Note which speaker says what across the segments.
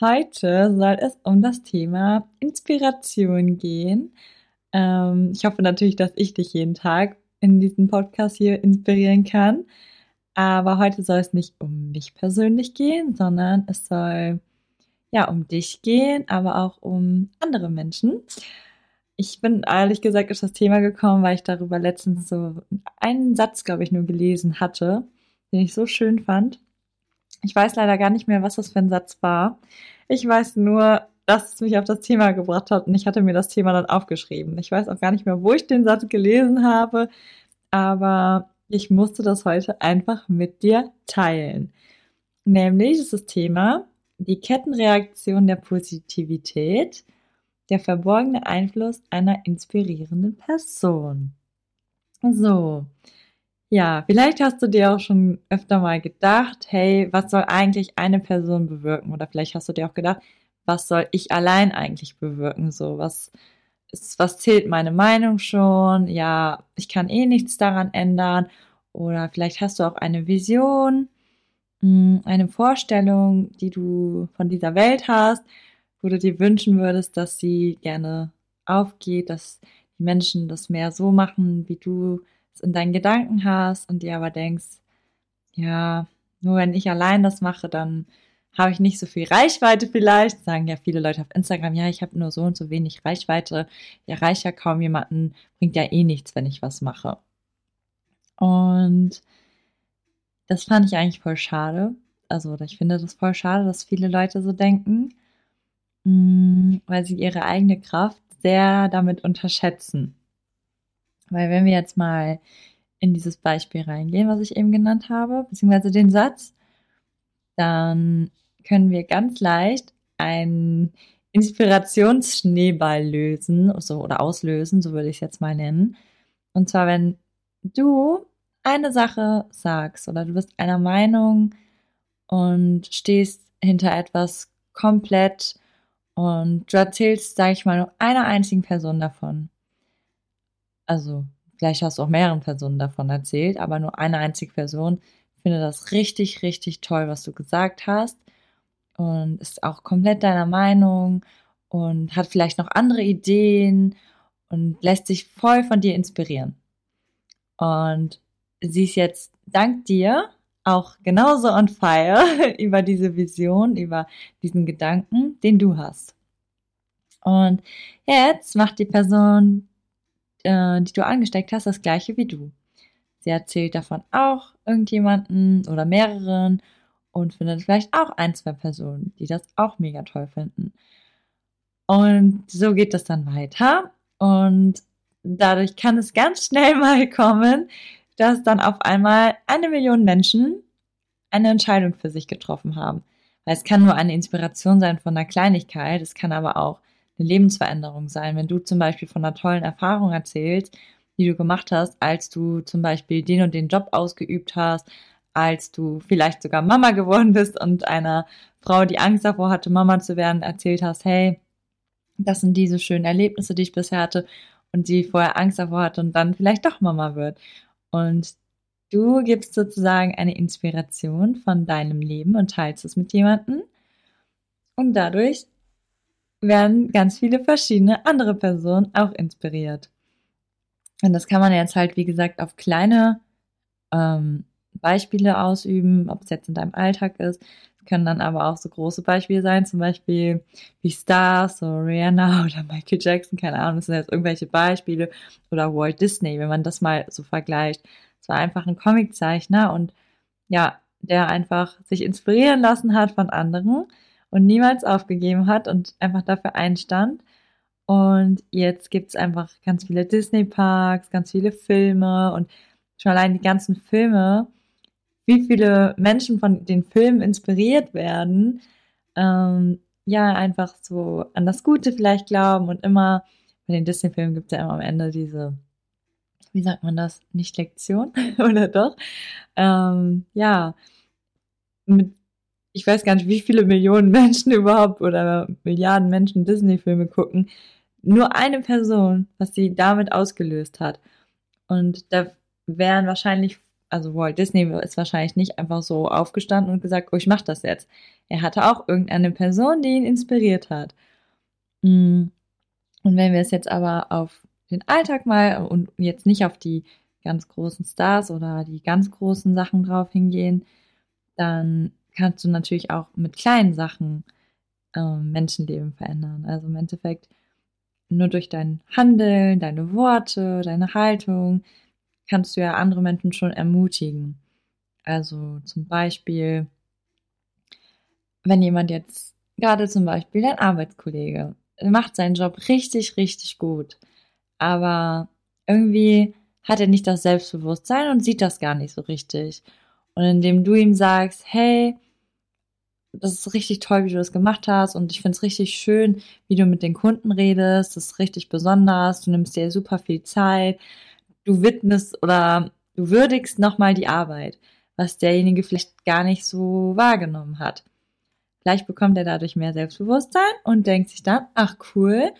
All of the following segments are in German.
Speaker 1: Heute soll es um das Thema Inspiration gehen. Ähm, ich hoffe natürlich, dass ich dich jeden Tag in diesem Podcast hier inspirieren kann. Aber heute soll es nicht um mich persönlich gehen, sondern es soll ja um dich gehen, aber auch um andere Menschen. Ich bin ehrlich gesagt auf das Thema gekommen, weil ich darüber letztens so einen Satz, glaube ich, nur gelesen hatte, den ich so schön fand. Ich weiß leider gar nicht mehr, was das für ein Satz war. Ich weiß nur, dass es mich auf das Thema gebracht hat und ich hatte mir das Thema dann aufgeschrieben. Ich weiß auch gar nicht mehr, wo ich den Satz gelesen habe, aber ich musste das heute einfach mit dir teilen. Nämlich ist das Thema die Kettenreaktion der Positivität der verborgene Einfluss einer inspirierenden Person. So. Ja, vielleicht hast du dir auch schon öfter mal gedacht, hey, was soll eigentlich eine Person bewirken? Oder vielleicht hast du dir auch gedacht, was soll ich allein eigentlich bewirken? So, was ist, was zählt meine Meinung schon? Ja, ich kann eh nichts daran ändern. Oder vielleicht hast du auch eine Vision, hm, eine Vorstellung, die du von dieser Welt hast wo du dir wünschen würdest, dass sie gerne aufgeht, dass die Menschen das mehr so machen, wie du es in deinen Gedanken hast und dir aber denkst, ja, nur wenn ich allein das mache, dann habe ich nicht so viel Reichweite vielleicht. Sagen ja viele Leute auf Instagram, ja, ich habe nur so und so wenig Reichweite, ich erreiche ja kaum jemanden, bringt ja eh nichts, wenn ich was mache. Und das fand ich eigentlich voll schade. Also ich finde das voll schade, dass viele Leute so denken. Mm, weil sie ihre eigene Kraft sehr damit unterschätzen. Weil wenn wir jetzt mal in dieses Beispiel reingehen, was ich eben genannt habe, beziehungsweise den Satz, dann können wir ganz leicht einen Inspirationsschneeball lösen so, oder auslösen, so würde ich es jetzt mal nennen. Und zwar, wenn du eine Sache sagst oder du bist einer Meinung und stehst hinter etwas komplett und du erzählst, sage ich mal, nur einer einzigen Person davon. Also, vielleicht hast du auch mehreren Personen davon erzählt, aber nur eine einzige Person findet das richtig, richtig toll, was du gesagt hast. Und ist auch komplett deiner Meinung und hat vielleicht noch andere Ideen und lässt sich voll von dir inspirieren. Und sie ist jetzt dank dir auch genauso on fire über diese Vision, über diesen Gedanken, den du hast. Und jetzt macht die Person, äh, die du angesteckt hast, das gleiche wie du. Sie erzählt davon auch irgendjemanden oder mehreren und findet vielleicht auch ein, zwei Personen, die das auch mega toll finden. Und so geht das dann weiter. Und dadurch kann es ganz schnell mal kommen, dass dann auf einmal eine Million Menschen eine Entscheidung für sich getroffen haben. Weil es kann nur eine Inspiration sein von einer Kleinigkeit, es kann aber auch eine Lebensveränderung sein. Wenn du zum Beispiel von einer tollen Erfahrung erzählst, die du gemacht hast, als du zum Beispiel den und den Job ausgeübt hast, als du vielleicht sogar Mama geworden bist und einer Frau, die Angst davor hatte, Mama zu werden, erzählt hast, hey, das sind diese schönen Erlebnisse, die ich bisher hatte und sie vorher Angst davor hatte und dann vielleicht doch Mama wird. Und du gibst sozusagen eine Inspiration von deinem Leben und teilst es mit jemandem. Und dadurch werden ganz viele verschiedene andere Personen auch inspiriert. Und das kann man jetzt halt, wie gesagt, auf kleine ähm, Beispiele ausüben, ob es jetzt in deinem Alltag ist. Es können dann aber auch so große Beispiele sein, zum Beispiel wie Stars, so Rihanna oder Michael Jackson, keine Ahnung, das sind jetzt irgendwelche Beispiele oder Walt Disney, wenn man das mal so vergleicht. Es war einfach ein Comiczeichner und ja, der einfach sich inspirieren lassen hat von anderen und niemals aufgegeben hat und einfach dafür einstand. Und jetzt gibt es einfach ganz viele Disney-Parks, ganz viele Filme und schon allein die ganzen Filme, wie viele Menschen von den Filmen inspiriert werden, ähm, ja, einfach so an das Gute vielleicht glauben und immer, bei den Disney-Filmen gibt es ja immer am Ende diese, wie sagt man das, nicht Lektion oder doch? Ähm, ja, mit, ich weiß gar nicht, wie viele Millionen Menschen überhaupt oder Milliarden Menschen Disney-Filme gucken. Nur eine Person, was sie damit ausgelöst hat. Und da wären wahrscheinlich, also Walt Disney ist wahrscheinlich nicht einfach so aufgestanden und gesagt, oh, ich mach das jetzt. Er hatte auch irgendeine Person, die ihn inspiriert hat. Mm. Und wenn wir es jetzt aber auf den Alltag mal und jetzt nicht auf die ganz großen Stars oder die ganz großen Sachen drauf hingehen, dann kannst du natürlich auch mit kleinen Sachen äh, Menschenleben verändern. Also im Endeffekt nur durch dein Handeln, deine Worte, deine Haltung kannst du ja andere Menschen schon ermutigen. Also zum Beispiel, wenn jemand jetzt, gerade zum Beispiel dein Arbeitskollege, macht seinen Job richtig, richtig gut, aber irgendwie hat er nicht das Selbstbewusstsein und sieht das gar nicht so richtig. Und indem du ihm sagst, hey, das ist richtig toll, wie du das gemacht hast. Und ich finde es richtig schön, wie du mit den Kunden redest, das ist richtig besonders, du nimmst dir super viel Zeit, du widmest oder du würdigst nochmal die Arbeit, was derjenige vielleicht gar nicht so wahrgenommen hat. Vielleicht bekommt er dadurch mehr Selbstbewusstsein und denkt sich dann, ach cool,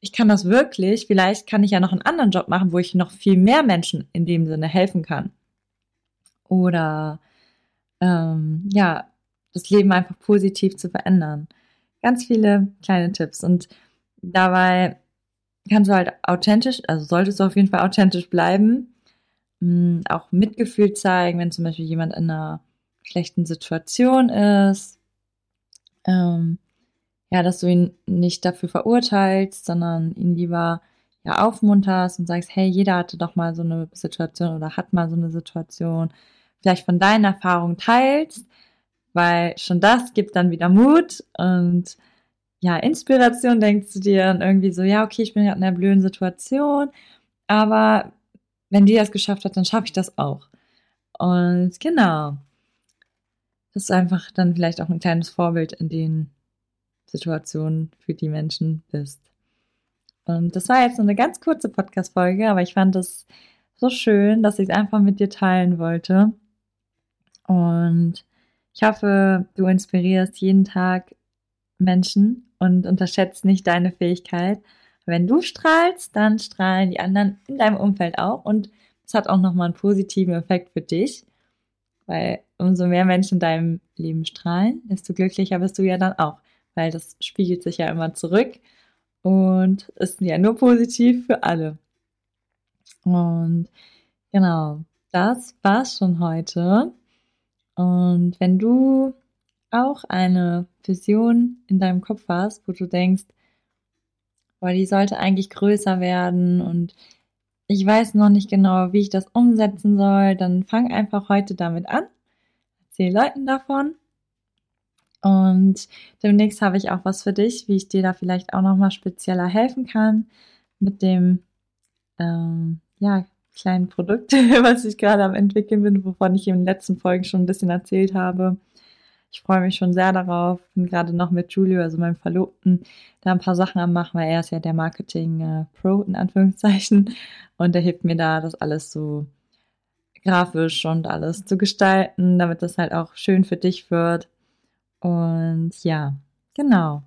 Speaker 1: ich kann das wirklich, vielleicht kann ich ja noch einen anderen Job machen, wo ich noch viel mehr Menschen in dem Sinne helfen kann. Oder ähm, ja, das Leben einfach positiv zu verändern. Ganz viele kleine Tipps. Und dabei kannst du halt authentisch, also solltest du auf jeden Fall authentisch bleiben, mm, auch Mitgefühl zeigen, wenn zum Beispiel jemand in einer schlechten Situation ist, ähm, ja, dass du ihn nicht dafür verurteilst, sondern ihn lieber ja aufmunterst und sagst, hey, jeder hatte doch mal so eine Situation oder hat mal so eine Situation, vielleicht von deinen Erfahrungen teilst, weil schon das gibt dann wieder Mut und ja, Inspiration denkst du dir dann irgendwie so, ja, okay, ich bin gerade in einer blöden Situation, aber wenn die das geschafft hat, dann schaffe ich das auch. Und genau, das ist einfach dann vielleicht auch ein kleines Vorbild in den Situationen für die Menschen bist. Und das war jetzt nur eine ganz kurze Podcast-Folge, aber ich fand es so schön, dass ich es einfach mit dir teilen wollte. Und ich hoffe, du inspirierst jeden Tag Menschen und unterschätzt nicht deine Fähigkeit. Wenn du strahlst, dann strahlen die anderen in deinem Umfeld auch und es hat auch nochmal einen positiven Effekt für dich, weil umso mehr Menschen in deinem Leben strahlen, desto glücklicher bist du ja dann auch, weil das spiegelt sich ja immer zurück und ist ja nur positiv für alle. Und genau, das war's schon heute. Und wenn du auch eine Vision in deinem Kopf hast, wo du denkst, boah, die sollte eigentlich größer werden und ich weiß noch nicht genau, wie ich das umsetzen soll, dann fang einfach heute damit an. Erzähl Leuten davon. Und demnächst habe ich auch was für dich, wie ich dir da vielleicht auch nochmal spezieller helfen kann mit dem ähm, ja, kleinen Produkt, was ich gerade am entwickeln bin, wovon ich in den letzten Folgen schon ein bisschen erzählt habe. Ich freue mich schon sehr darauf. Bin gerade noch mit Julio, also meinem Verlobten, da ein paar Sachen am machen, weil er ist ja der Marketing-Pro in Anführungszeichen. Und er hilft mir da, das alles so grafisch und alles zu gestalten, damit das halt auch schön für dich wird. Und ja, genau.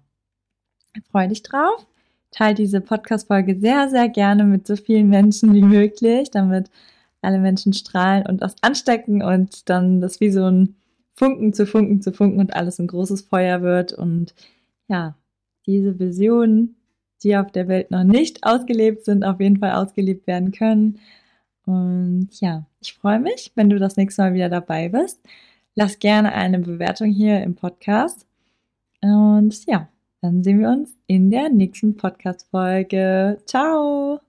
Speaker 1: Freue dich drauf. Teil diese Podcast-Folge sehr, sehr gerne mit so vielen Menschen wie möglich, damit alle Menschen strahlen und das anstecken und dann das wie so ein Funken zu Funken zu Funken und alles ein großes Feuer wird und ja, diese Visionen, die auf der Welt noch nicht ausgelebt sind, auf jeden Fall ausgelebt werden können. Und ja, ich freue mich, wenn du das nächste Mal wieder dabei bist. Lass gerne eine Bewertung hier im Podcast. Und ja, dann sehen wir uns in der nächsten Podcast-Folge. Ciao!